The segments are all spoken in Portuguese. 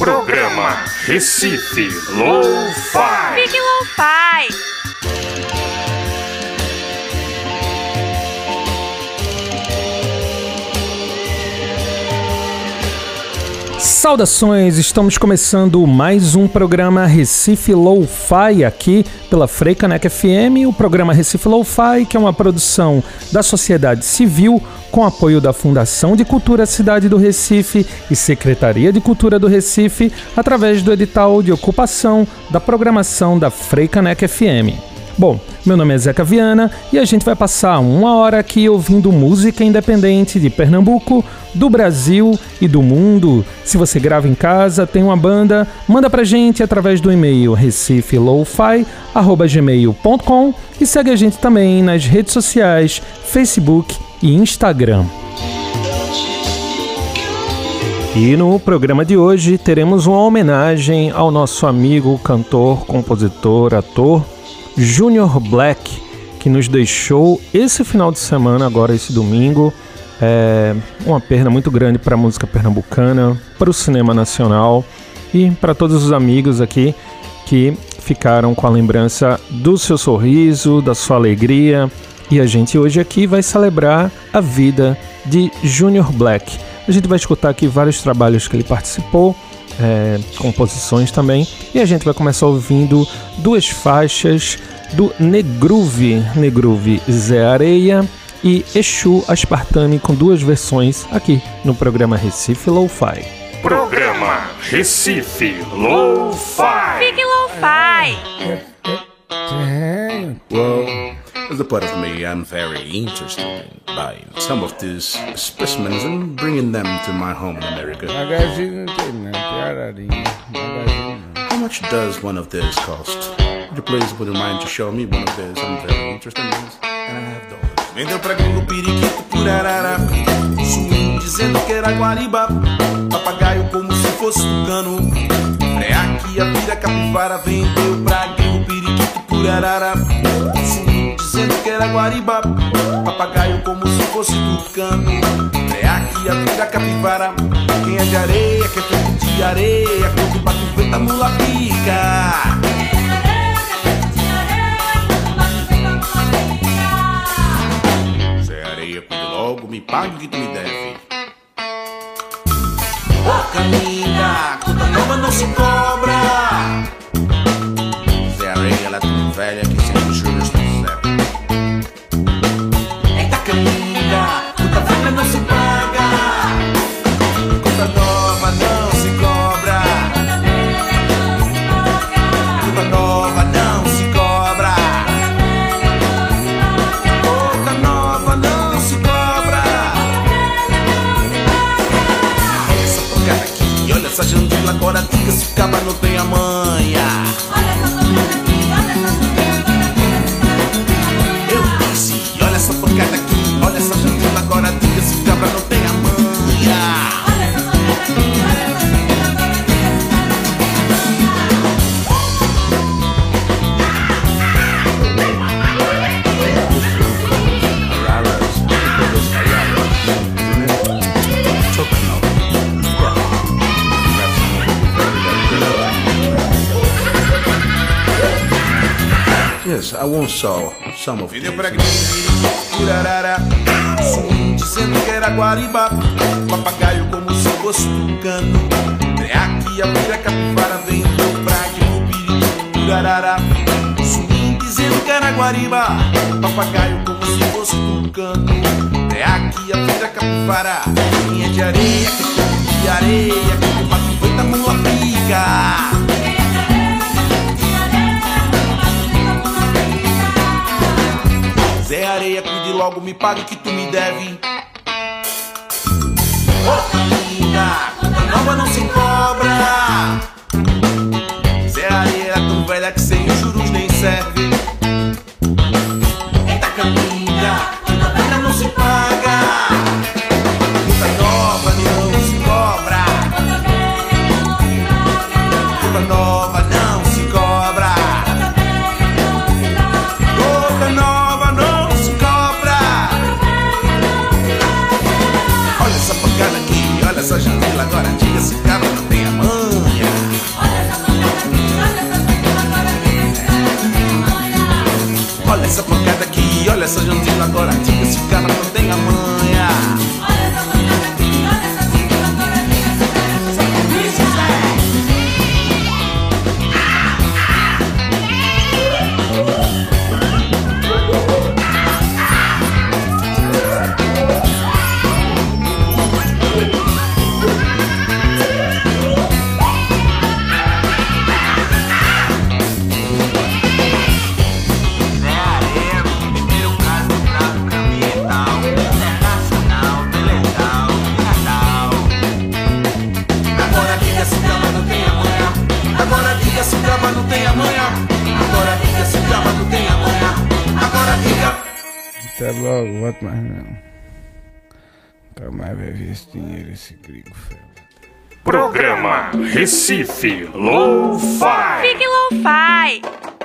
Programa Recife Low-Fi. Fique Lo-Fi. Saudações, estamos começando mais um programa Recife Lo-Fi aqui pela Freicanec FM, o programa Recife Lo-Fi, que é uma produção da sociedade civil com apoio da Fundação de Cultura Cidade do Recife e Secretaria de Cultura do Recife, através do edital de ocupação da programação da Freicanec FM. Bom, meu nome é Zeca Viana e a gente vai passar uma hora aqui ouvindo música independente de Pernambuco, do Brasil e do mundo. Se você grava em casa, tem uma banda, manda pra gente através do e-mail recifelowfi@gmail.com e segue a gente também nas redes sociais, Facebook e Instagram. E no programa de hoje teremos uma homenagem ao nosso amigo, cantor, compositor, ator Junior Black, que nos deixou esse final de semana, agora esse domingo. É uma perda muito grande para a música pernambucana, para o cinema nacional e para todos os amigos aqui que ficaram com a lembrança do seu sorriso, da sua alegria. E a gente hoje aqui vai celebrar a vida de Junior Black. A gente vai escutar aqui vários trabalhos que ele participou, é, composições também. E a gente vai começar ouvindo duas faixas do Negruve, Negruve Zé Areia e Exu Aspartame com duas versões aqui no programa Recife Lo-Fi. Programa Recife Low-Fi. Fique Lo-Fi. As a part of me, I'm very interested in buying some of these specimens and bringing them to my home in America. Não. How much does one of these cost? Would you please would you mind to show me one of these? I'm very interested in this, and I have dollars. Vendeu pra gringo periquito por arara Swing dizendo que era guariba Papagaio como se fosse tucano Preá a vira capivara Vendeu pra gringo periquito por que era guariba Papagaio como se fosse tucano Preá a vira capivara. Quem é de areia, que é feito de areia. Quando bate o vento a mula pica. Logo, me pague o que tu me deve. Ô caminha, conta nova não se cobra. Zé Areia, ela é tão velha que agora diga se caba não tem a manha. I once saw some of Vendeu pra Curarara Swing dizendo que era guariba Papagaio como se fosse tucano Aqui a vira capivara Vendeu pra Curarara Swing dizendo que era guariba Papagaio como se fosse tucano Aqui a vira capivara. É de areia, que de areia Que o vento a mula pica Zé Areia, cuide logo, me pague o que tu me deve. Ô caminha, conta nova não se cobra. essa jantina agora diga se o cara não tem a mão. Gama, Recife, Lo-Fi. Fique Lo-Fi.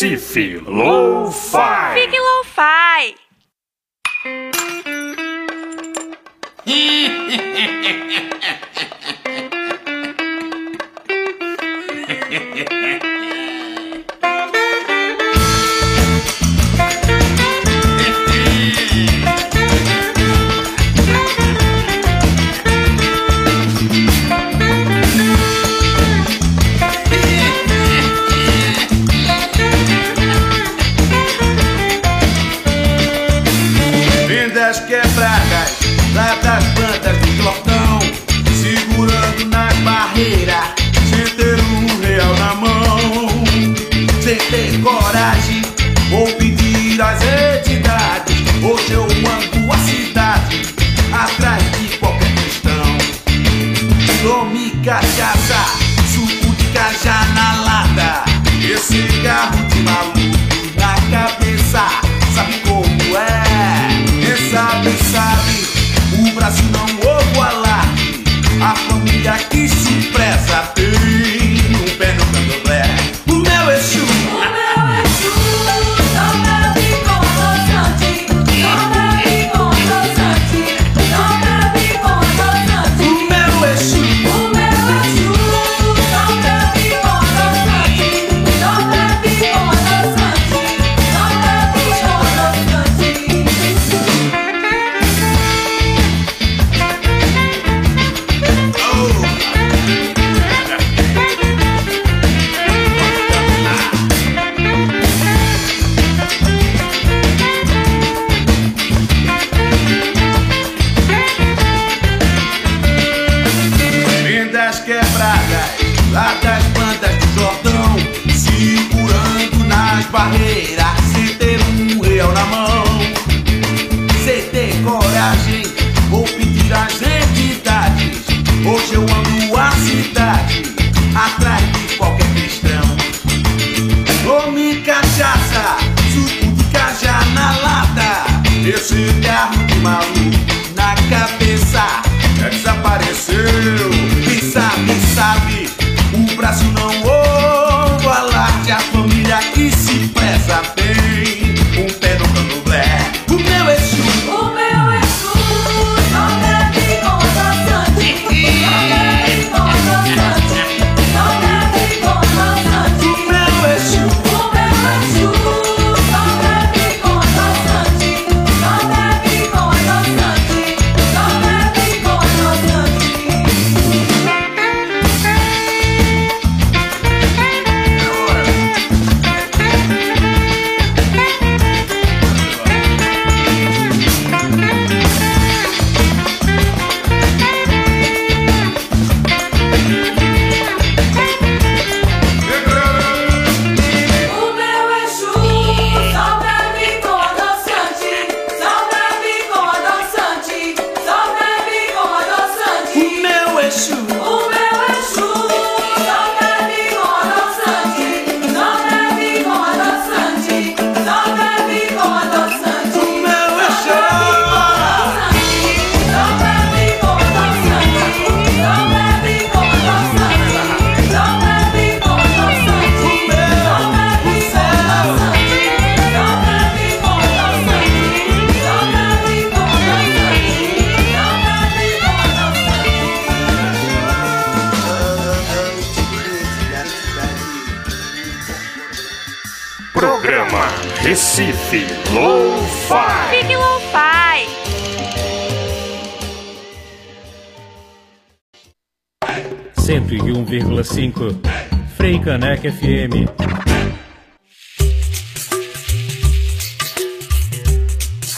Recife. Das entidades. Hoje eu ando a cidade atrás de qualquer questão. Tome cachaça, suco de cajá na lata. Esse cigarro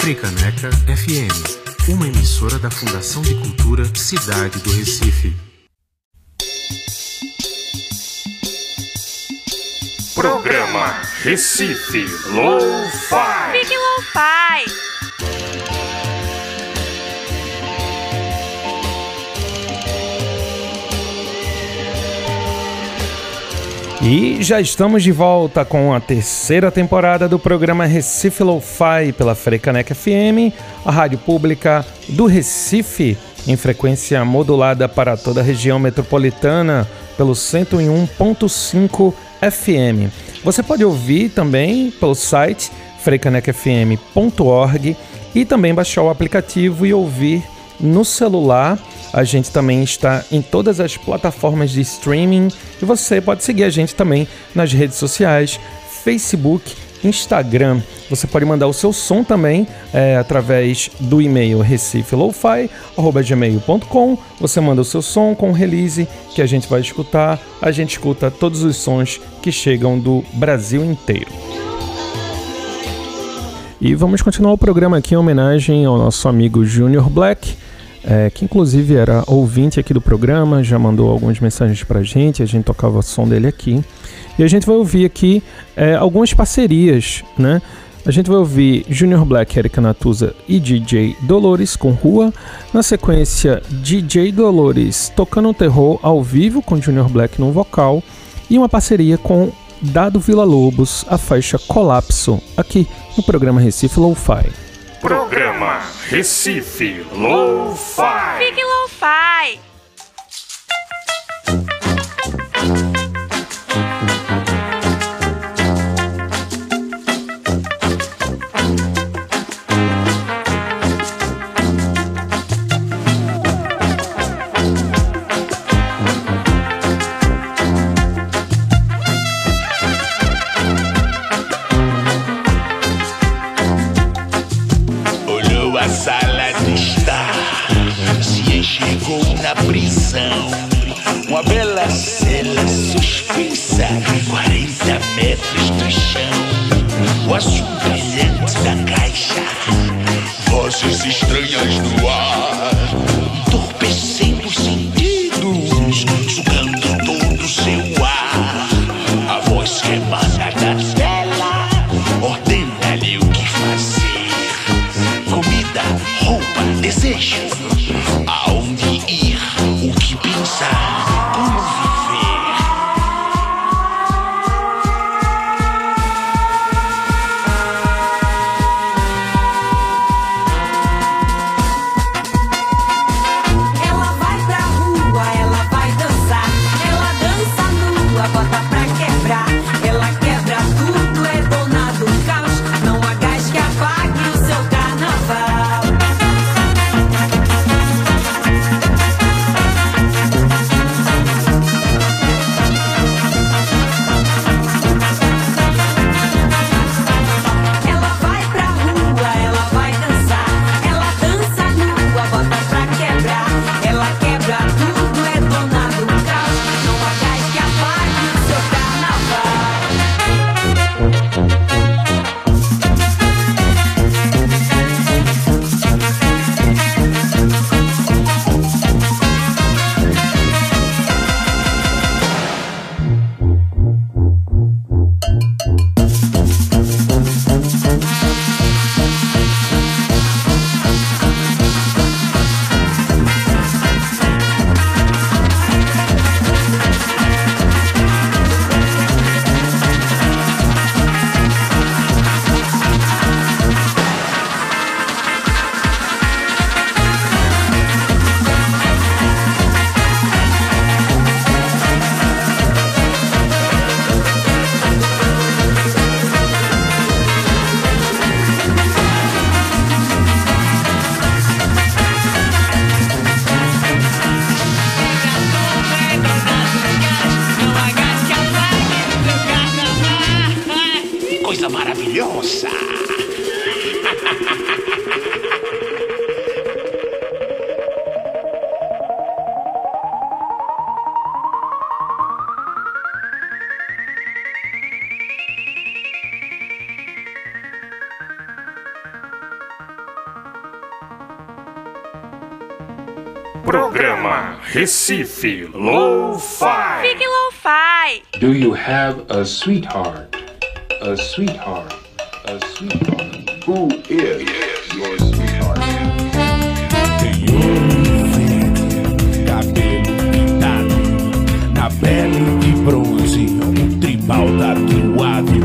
Fricaneca FM, uma emissora da Fundação de Cultura Cidade do Recife. Programa Recife Lo-Fi. Fique E já estamos de volta com a terceira temporada do programa Recife Lo-Fi pela Frecanec FM, a rádio pública do Recife, em frequência modulada para toda a região metropolitana pelo 101.5 FM. Você pode ouvir também pelo site frecanecfm.org e também baixar o aplicativo e ouvir no celular. A gente também está em todas as plataformas de streaming e você pode seguir a gente também nas redes sociais, Facebook, Instagram. Você pode mandar o seu som também é, através do e-mail recifelofi.gmail.com. Você manda o seu som com release que a gente vai escutar. A gente escuta todos os sons que chegam do Brasil inteiro. E vamos continuar o programa aqui em homenagem ao nosso amigo Junior Black, é, que inclusive era ouvinte aqui do programa, já mandou algumas mensagens pra gente, a gente tocava o som dele aqui. E a gente vai ouvir aqui é, algumas parcerias, né? A gente vai ouvir Junior Black, Erika Natuza e DJ Dolores com Rua. Na sequência, DJ Dolores tocando terror ao vivo com Junior Black no vocal. E uma parceria com Dado Vila Lobos, a faixa Colapso, aqui no programa Recife Lo-Fi. Programa Recife Lo-Fi. Fique lo-fi. Recife Lo-Fi. Fique lo-fi. Do you have a sweetheart? A sweetheart? A sweetheart? Who is your sweetheart? Tem cabelo pintado, na pele de bronze, um tribal tatuado.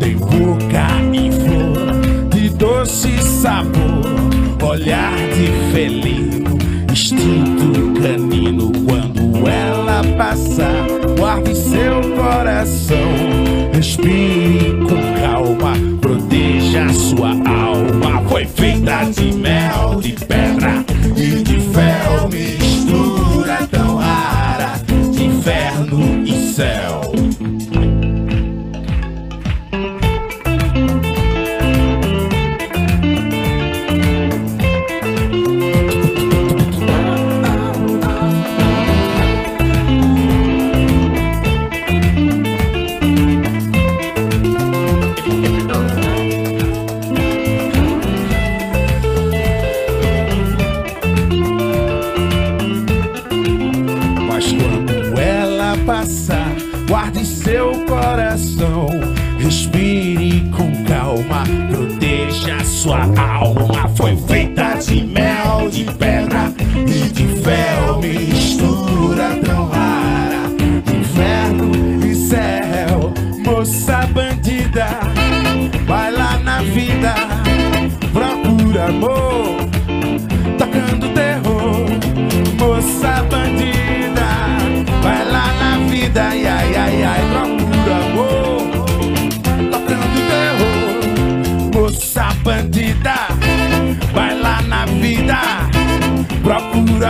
Tem boca e flor de doce sabor, olhar de felino, seu coração, respire com calma, proteja sua alma.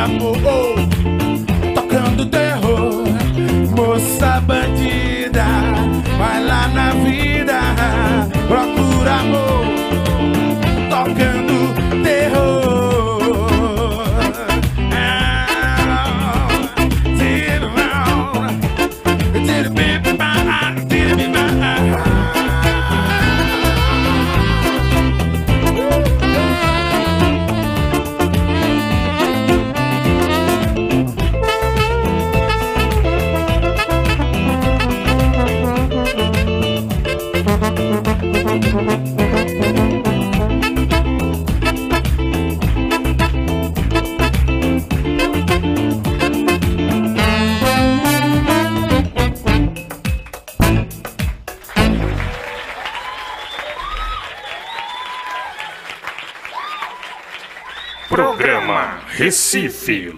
Amor Recife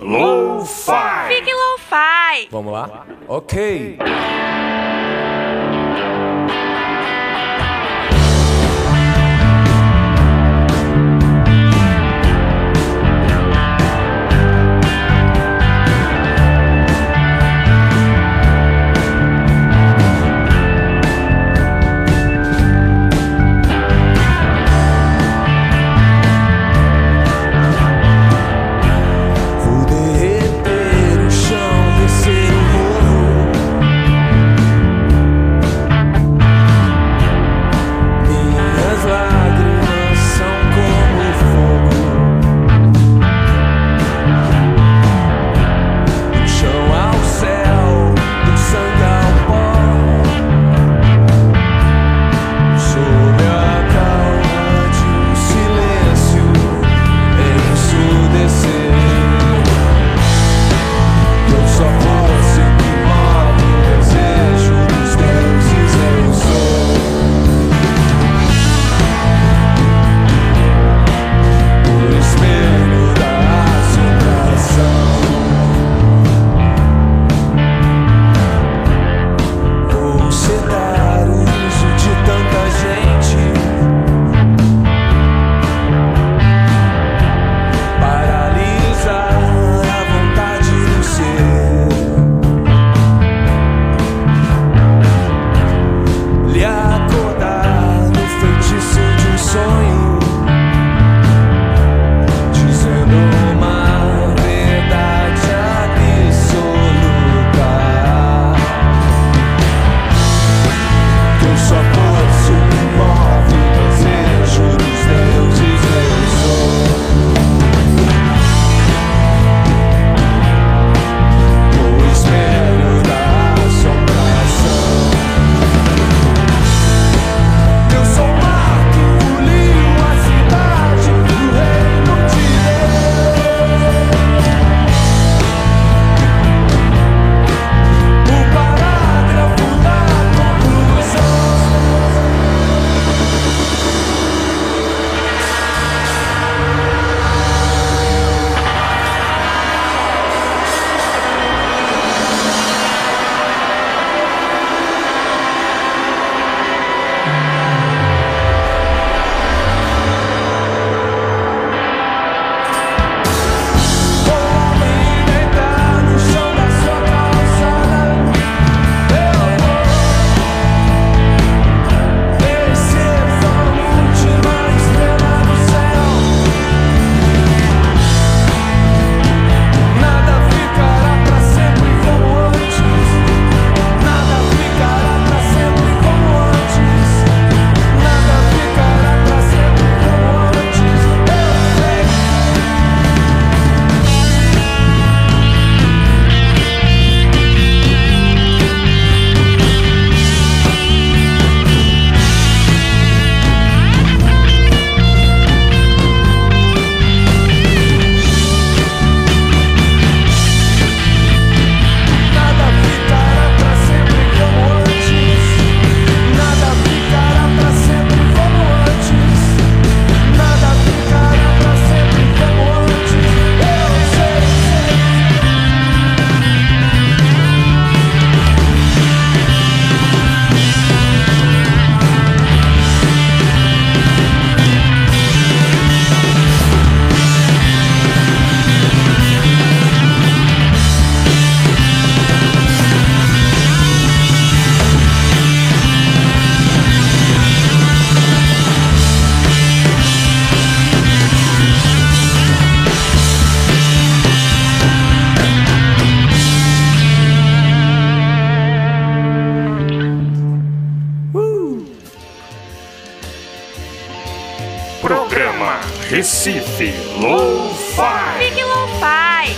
Recife Lo-Fi. Big Lo-Fi.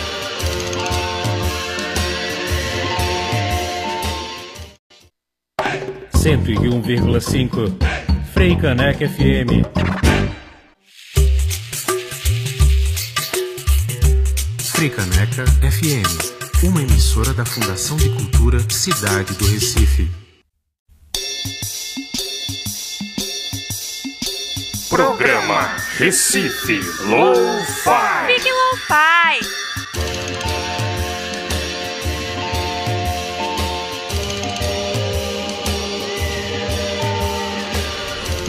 Cento e um vírgula cinco. Frei Caneca FM. Fricaneca FM, uma emissora da Fundação de Cultura Cidade do Recife. Programa Recife Lo-Fi. Big Lo-Fi.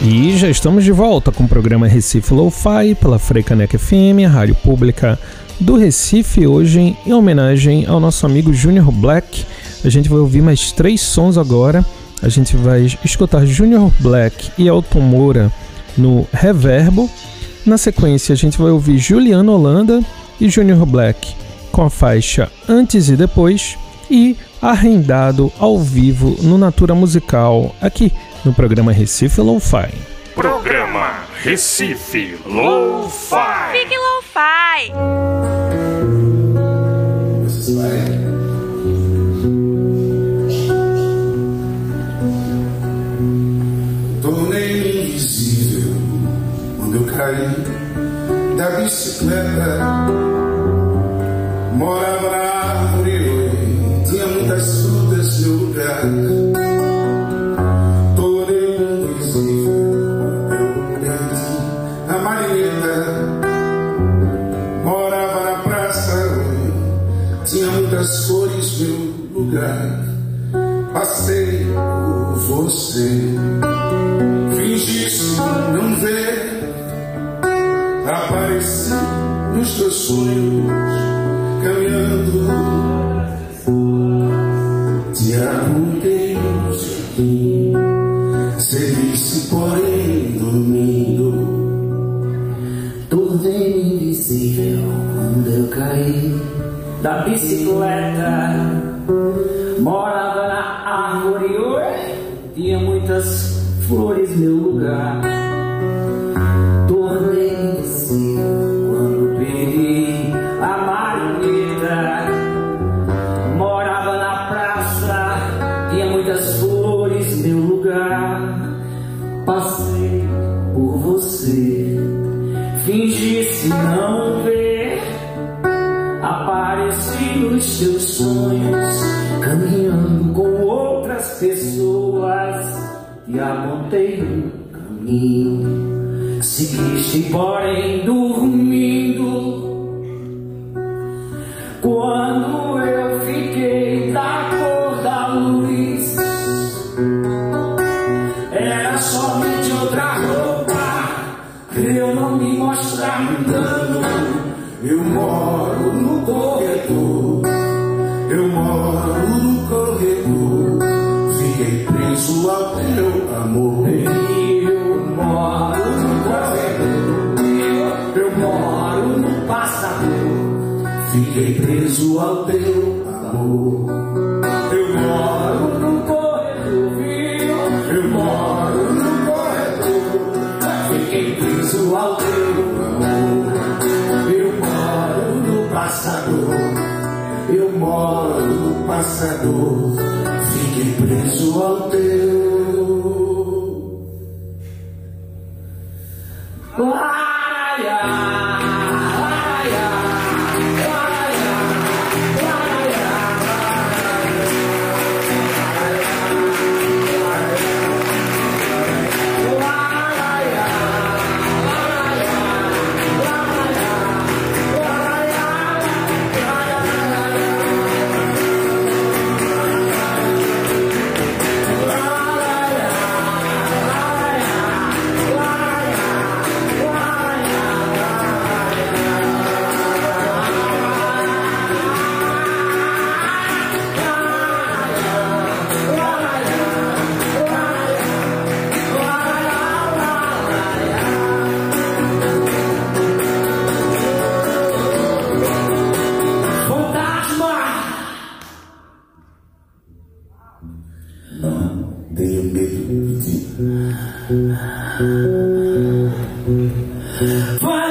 E já estamos de volta com o programa Recife Lo-Fi pela Freicaneca FM, a rádio pública do Recife, hoje em homenagem ao nosso amigo Junior Black. A gente vai ouvir mais três sons agora. A gente vai escutar Junior Black e Elton Moura no Reverbo. Na sequência, a gente vai ouvir Juliano Holanda e Junior Black com a faixa Antes e Depois e Arrendado ao vivo no Natura Musical, aqui no programa Recife Lo-Fi. Programa Recife Lo-Fi. Big Lo-Fi. Quando eu caí da bicicleta. Morava na árvore, tinha muitas frutas no lugar. Tornei invisível eu perdi a marineta. Morava na praça, tinha muitas cores no lugar. Passei por você. Nos teus sonhos, caminhando. No jardim, seguisse porém dormindo. Tornei invisível quando eu caí da bicicleta. Morava na árvore, tinha muitas flores meu lugar. Um caminho, seguiste, porém, dormindo. Quando eu fiquei da cor da luz, era somente outra roupa. Eu não me mostrar mudando. Eu moro no corredor, ao teu amor. Eu moro no corredor, eu moro no passador. Fiquei preso ao teu amor. Eu moro no corredor, viu? Eu moro no corredor. Fiquei preso ao teu amor. Eu moro no passador. Eu moro no passador. Fiquei preso ao teu. Why?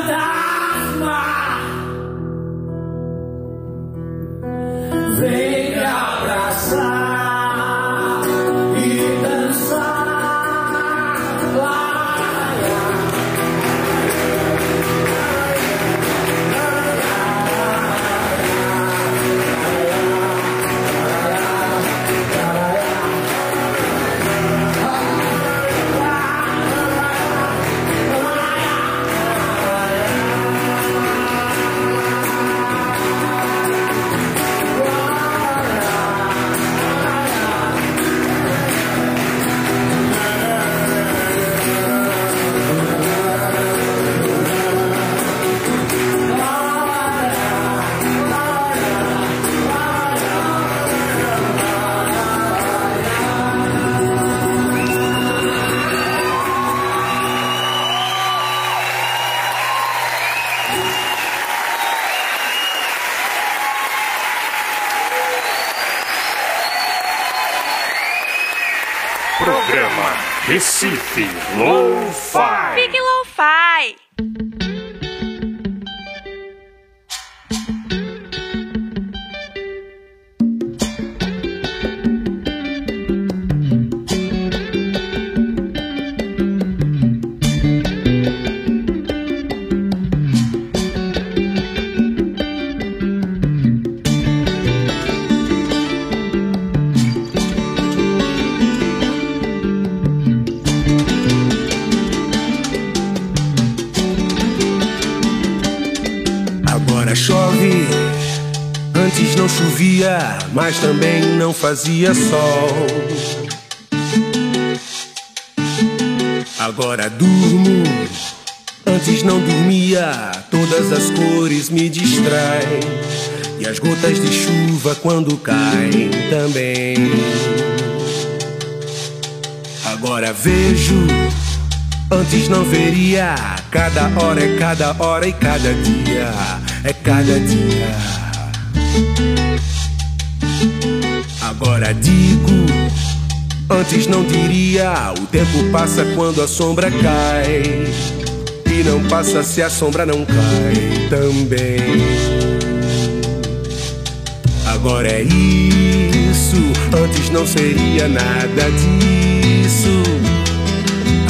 Não chovia, mas também não fazia sol. Agora durmo, antes não dormia, todas as cores me distraem. E as gotas de chuva quando caem também. Agora vejo, antes não veria. Cada hora é cada hora e cada dia é cada dia. Agora digo, antes não diria. O tempo passa quando a sombra cai. E não passa se a sombra não cai também. Agora é isso, antes não seria nada disso.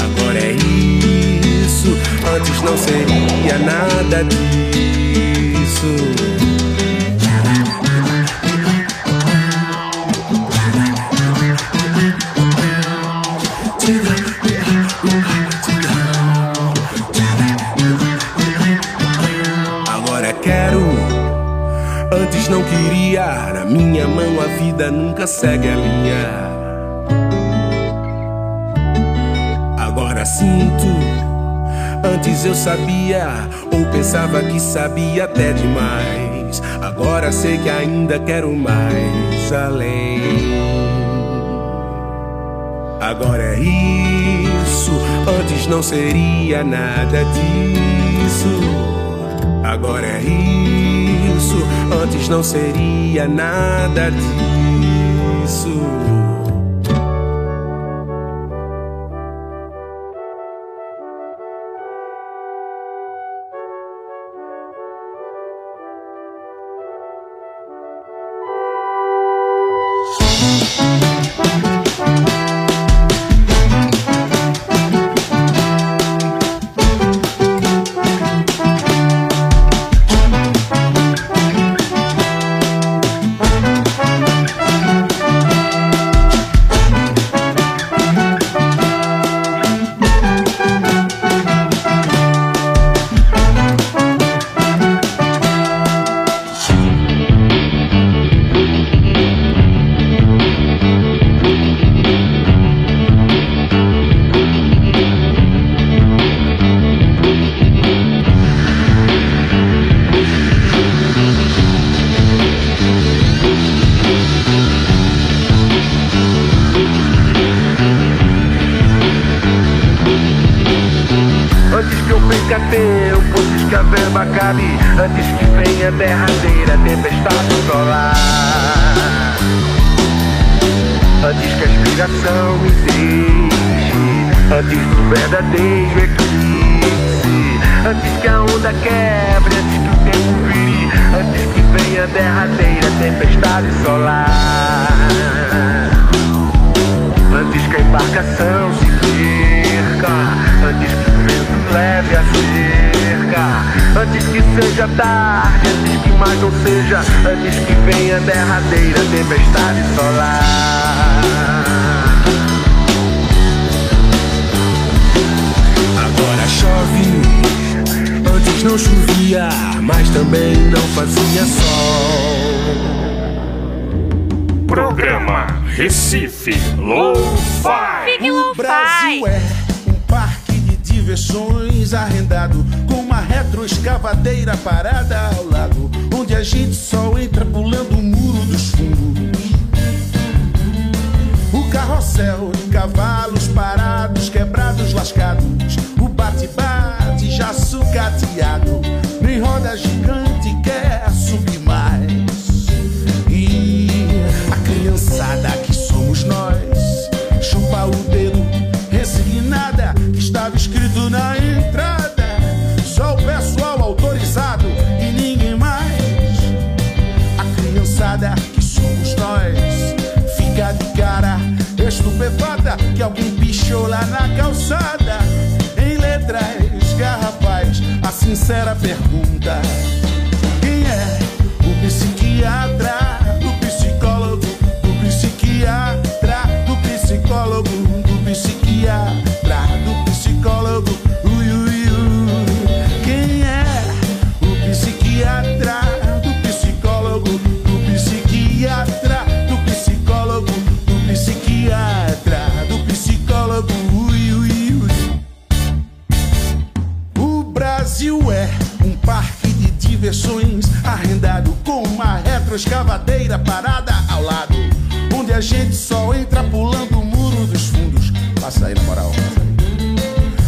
Agora é isso, antes não seria nada disso. Não queria, na minha mão a vida nunca segue a linha. Agora sinto, antes eu sabia, ou pensava que sabia até demais. Agora sei que ainda quero mais além. Agora é isso, antes não seria nada disso. Agora é isso, antes não seria nada disso. Seja tarde, antes que mais não seja, antes que venha a derradeira tempestade solar. Agora chove, antes não chovia, mas também não fazia sol. Programa Recife Lo-Fi. Lo-Fi. Brasil é um parque de diversões arrendado com uma retroescavadeira parada ao lado, onde a gente só entra pulando o muro dos fundos. O carrossel de cavalos parados, quebrados, lascados, o bate-bate já sucateado, nem roda gigante quer que alguém pichou lá na calçada. Em letras garrafais, a sincera pergunta: Brasil é um parque de diversões arrendado com uma retroescavadeira parada ao lado, onde a gente só entra pulando o muro dos fundos. Passa aí na moral.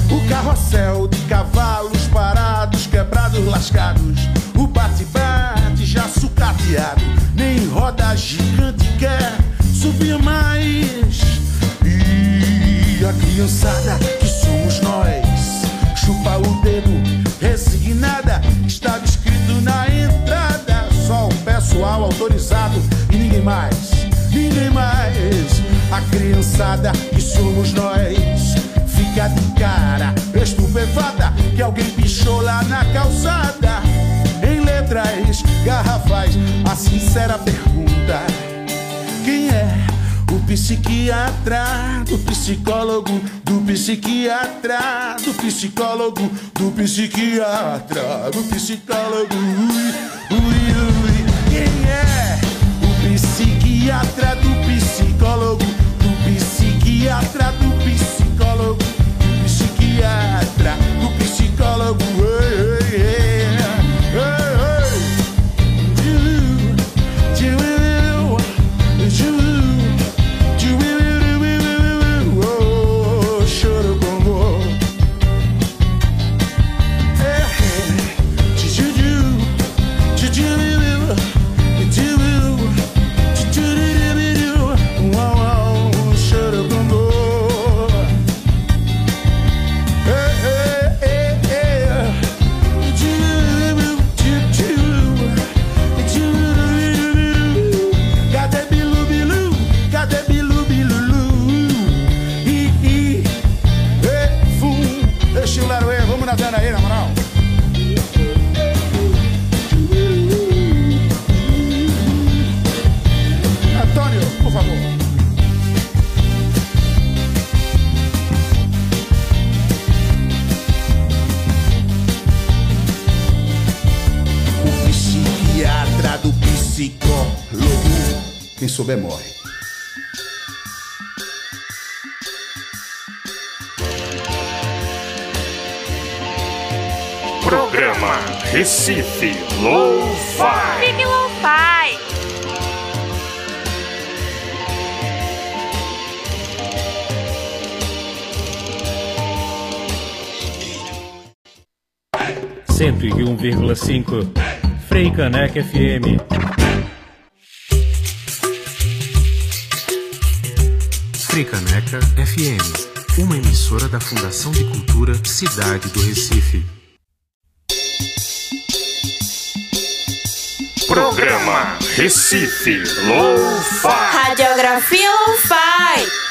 O carrossel de cavalos parados, quebrados, lascados, o bate-bate já sucateado, nem roda gigante quer subir mais. E a criançada que somos nós, autorizado e ninguém mais, ninguém mais. A criançada que somos nós, fica de cara, estupefata, que alguém pichou lá na calçada. Em letras garrafais, a sincera pergunta: Quem é? O psiquiatra, do psicólogo, do psiquiatra, do psicólogo, do psiquiatra, do psicólogo. Psiquiatra, do psicólogo, do psiquiatra, do souber morre. Programa Recife Lo-Fi. Fique Lo-Fi. Cento e um vírgula cinco. Frei Caneca FM. FM, uma emissora da Fundação de Cultura Cidade do Recife. Programa Recife Lo-Fi. Radiografia Lo-Fi.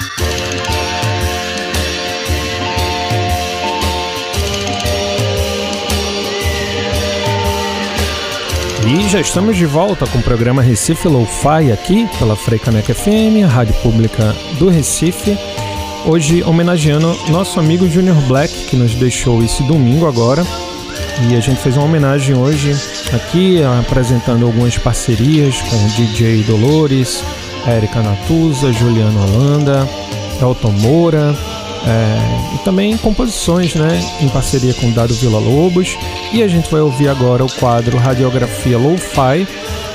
E já estamos de volta com o programa Recife Lo-Fi aqui pela Freicaneca FM, a rádio pública do Recife. Hoje homenageando nosso amigo Junior Black, que nos deixou esse domingo agora. E a gente fez uma homenagem hoje aqui, apresentando algumas parcerias com o DJ Dolores, Érica Natuza, Juliano Holanda, Elton Moura, é, e também composições né, em parceria com Dado Vila Lobos. E a gente vai ouvir agora o quadro Radiografia Lo-Fi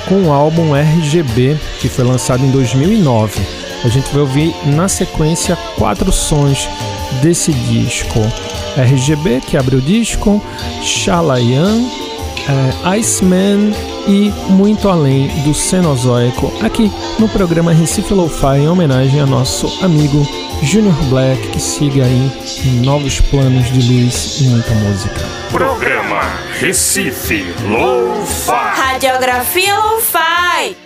com o álbum RGB, que foi lançado em 2009. A gente vai ouvir na sequência quatro sons desse disco. RGB, que abre o disco, Shalayan, é, Iceman e Muito Além do Cenozoico, aqui no programa Recife Lo-Fi, em homenagem a nosso amigo Junior Black, que siga aí em novos planos de luz e muita música. Programa Recife Lo-Fi. Radiografia Lo-Fi.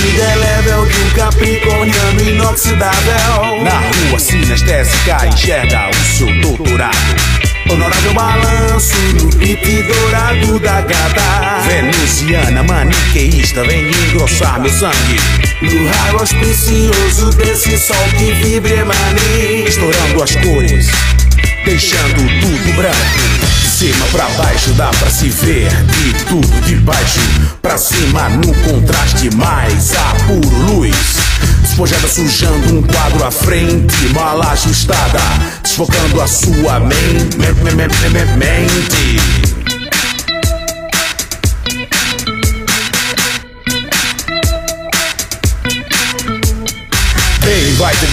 Vida é level de um capricorniano inoxidável Na rua sinestésica enxerga o seu doutorado Honorável balanço no beat dourado da gata. Venusiana maniqueísta vem engrossar meu sangue. No raio auspicioso desse sol que vibra emane. Estourando as cores, deixando tudo branco cima pra baixo dá pra se ver. De tudo de baixo pra cima no contraste mais apuro luz. Despojada sujando um quadro à frente mal ajustada. Desfocando a sua mente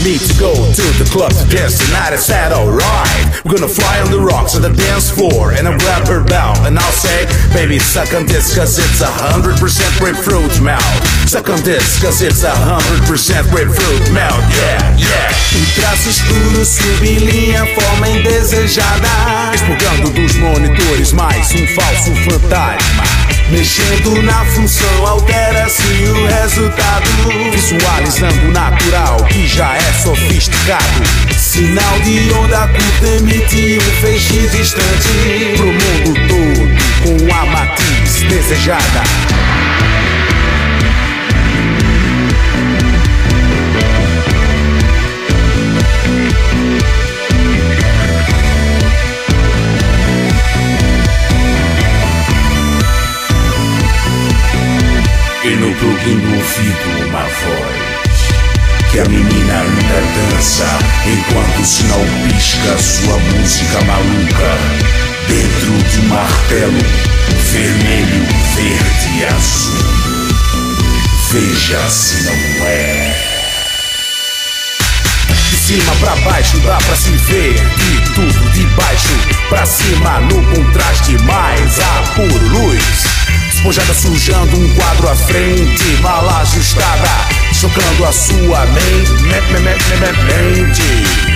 mente They invited me to go to the club to dance tonight. I said, alright, we're gonna fly on the rocks on the dance floor. And I'll grab her bell and I'll say, baby, suck on this cause it's a hundred percent grapefruit melt. Suck on this cause it's a hundred percent grapefruit melt. Yeah, yeah. Um traço escuro sublinha a forma indesejada Expurgando dos monitores mais um falso fantasma. Mexendo na função, altera-se o resultado. Visualizando o natural que já é sofisticado. Sinal de onda curta emite um feixe distante. Pro mundo todo, com a matiz desejada. E do ouvido uma voz. Que a menina anda dança Enquanto o sinal pisca sua música maluca. Dentro de um martelo Vermelho, verde e azul. Veja se não é. De cima pra baixo dá pra se ver De tudo de baixo pra cima No contraste mais apuro luz Despojada sujando um quadro à frente Mal ajustada Chocando a sua mente me, me, me, me, me, mente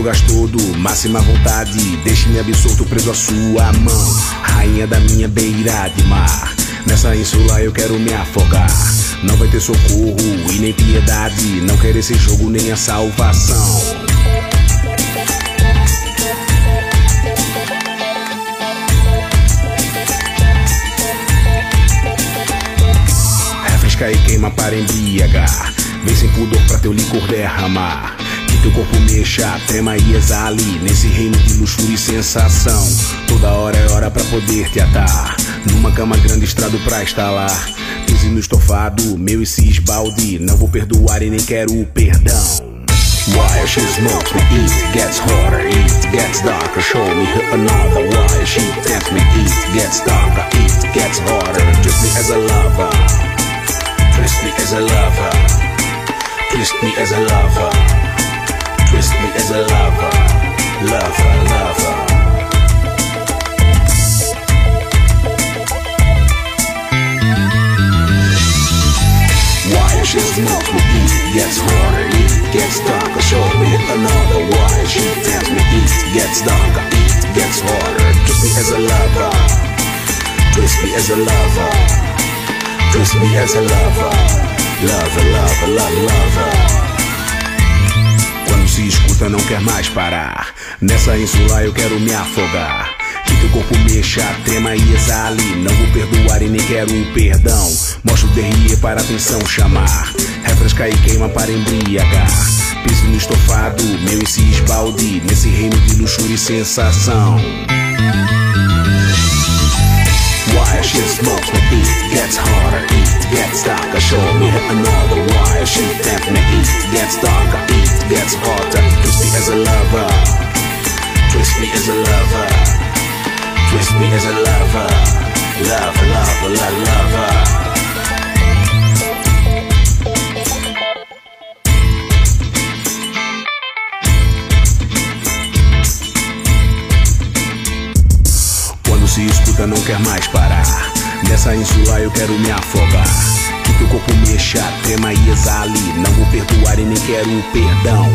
teu gás todo, máxima vontade. Deixe-me absolto preso à sua mão. Rainha da minha beira de mar. Nessa insula eu quero me afogar. Não vai ter socorro e nem piedade. Não quero esse jogo nem a salvação. Refresca e queima para embriagar. Vem sem pudor pra teu licor derramar. Que teu corpo mexa, trema e exale. Nesse reino de luxúria e sensação. Toda hora é hora pra poder te atar. Numa cama grande, estrado pra instalar. Pise no estofado, meu e se esbalde. Não vou perdoar e nem quero perdão. Why she smokes me, it gets hotter, it gets darker. Show me another why she tempts me, it gets darker, it gets hotter. Twist me as a lover, twist me as a lover, twist me as a lover, twist me as a lover, lover, lover. Why she smokes me, it gets hotter, it gets darker. Show me another why she tempts me, it gets darker, it gets hotter. Twist me as a lover, twist me as a lover, twist me as a lover, lover, lover, lover, lover. Se escuta não quer mais parar. Nessa insula eu quero me afogar. Que teu corpo mexa, trema e exale. Não vou perdoar e nem quero o perdão. Mostra o DRE para atenção chamar. Refresca e queima para embriagar. Pise no estofado, meu e se esbalde. Nesse reino de luxúria e sensação. Why she smokes it gets harder, gets darker. Show me another why she it gets darker, it gets hotter. Twist me as a lover, twist me as a lover, twist me as a lover, lover, lover, lover, lover. Quando se escuta não quer mais parar. Nessa insula eu quero me afogar. E nem quero o perdão.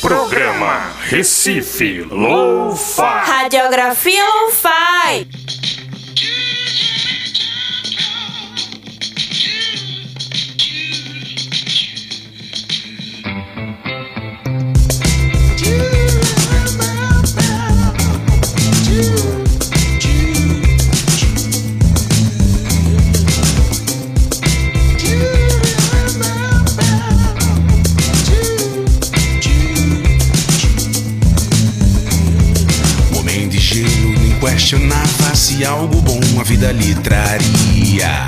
Programa Recife Lo-Fi. Radiografia Lo-Fi. Questionava se algo bom a vida lhe traria.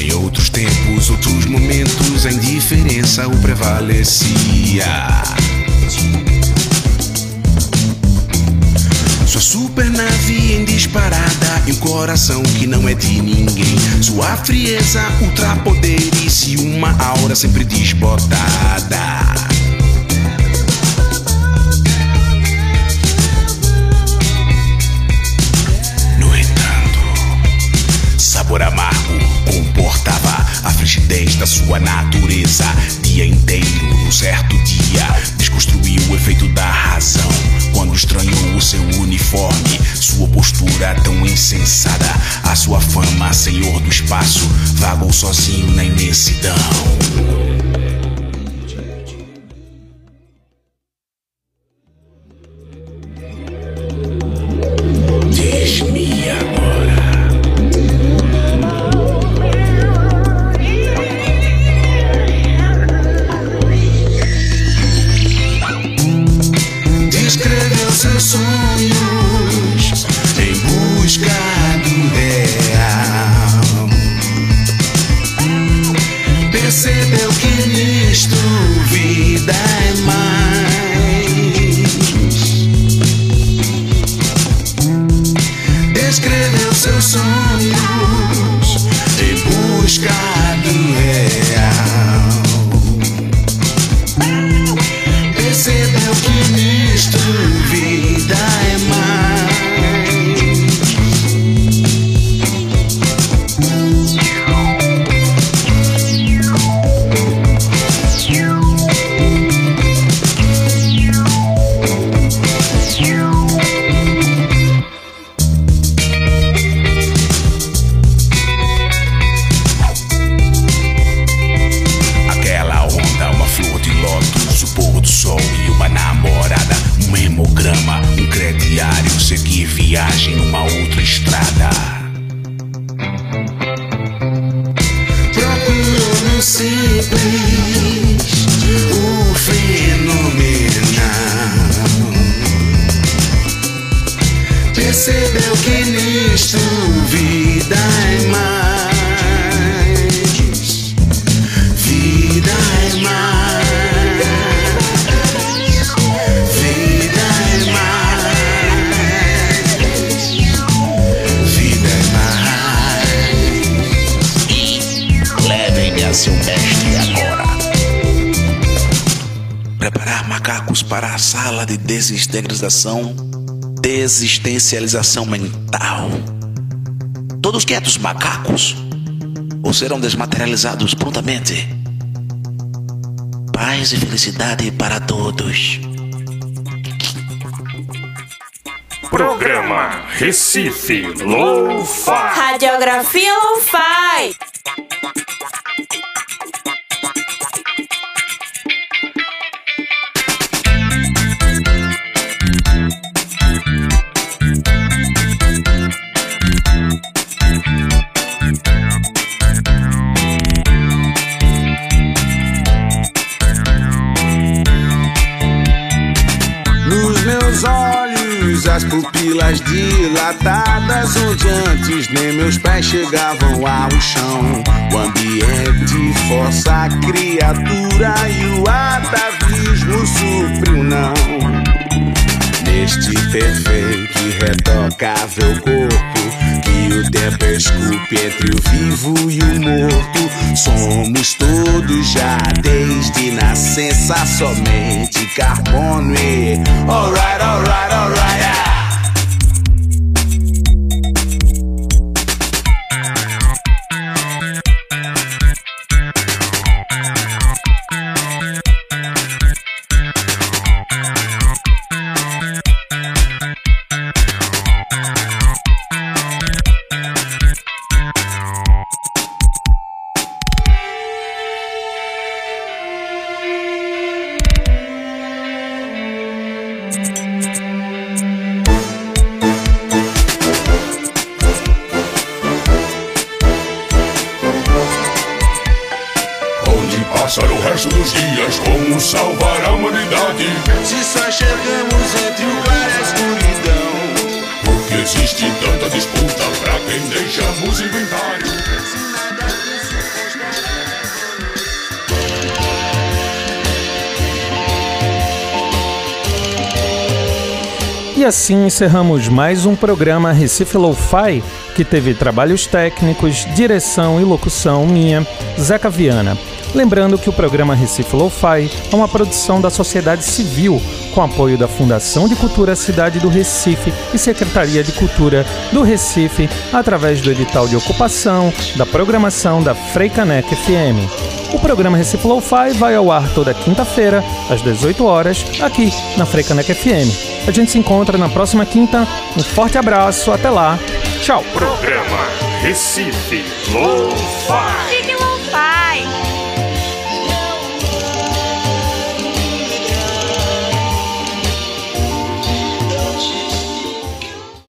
Em outros tempos, outros momentos, a indiferença o prevalecia. Sua super nave em disparada e um coração que não é de ninguém. Sua frieza, ultrapoderes e uma aura sempre desbotada. Da sua natureza. Dia inteiro, num certo dia, desconstruiu o efeito da razão. Quando estranhou o seu uniforme, sua postura tão insensada, a sua fama, senhor do espaço, vagou sozinho na imensidão. Percebeu que nisto vida é mais. Vida é mais. Vida é mais. Vida é mais. Levem-me a seu mestre agora. Preparar macacos para a sala de desintegração, desistencialização mental. Todos quietos, macacos, ou serão desmaterializados prontamente. Paz e felicidade para todos. Programa Recife Lo-Fi. Radiografia Lo-Fi. As pupilas dilatadas, onde antes nem meus pés chegavam ao chão. O ambiente força a criatura e o atavismo supre o não. Neste perfeito e retocável corpo que o tempo esculpe entre o vivo e o morto. Somos todos já desde nascença somente carbono e alright, alright, alright. ah. Assim encerramos mais um programa Recife Lo-Fi, que teve trabalhos técnicos, direção e locução minha, Zeca Viana. Lembrando que o programa Recife Lo-Fi é uma produção da sociedade civil, com apoio da Fundação de Cultura Cidade do Recife e Secretaria de Cultura do Recife, através do edital de ocupação da programação da Freicanec FM. O programa Recife Lo-Fi vai ao ar toda quinta-feira, às 18 horas, aqui na Freicanec FM. A gente se encontra na próxima quinta. Um forte abraço, até lá. Tchau. Programa Recife Lo-Fi.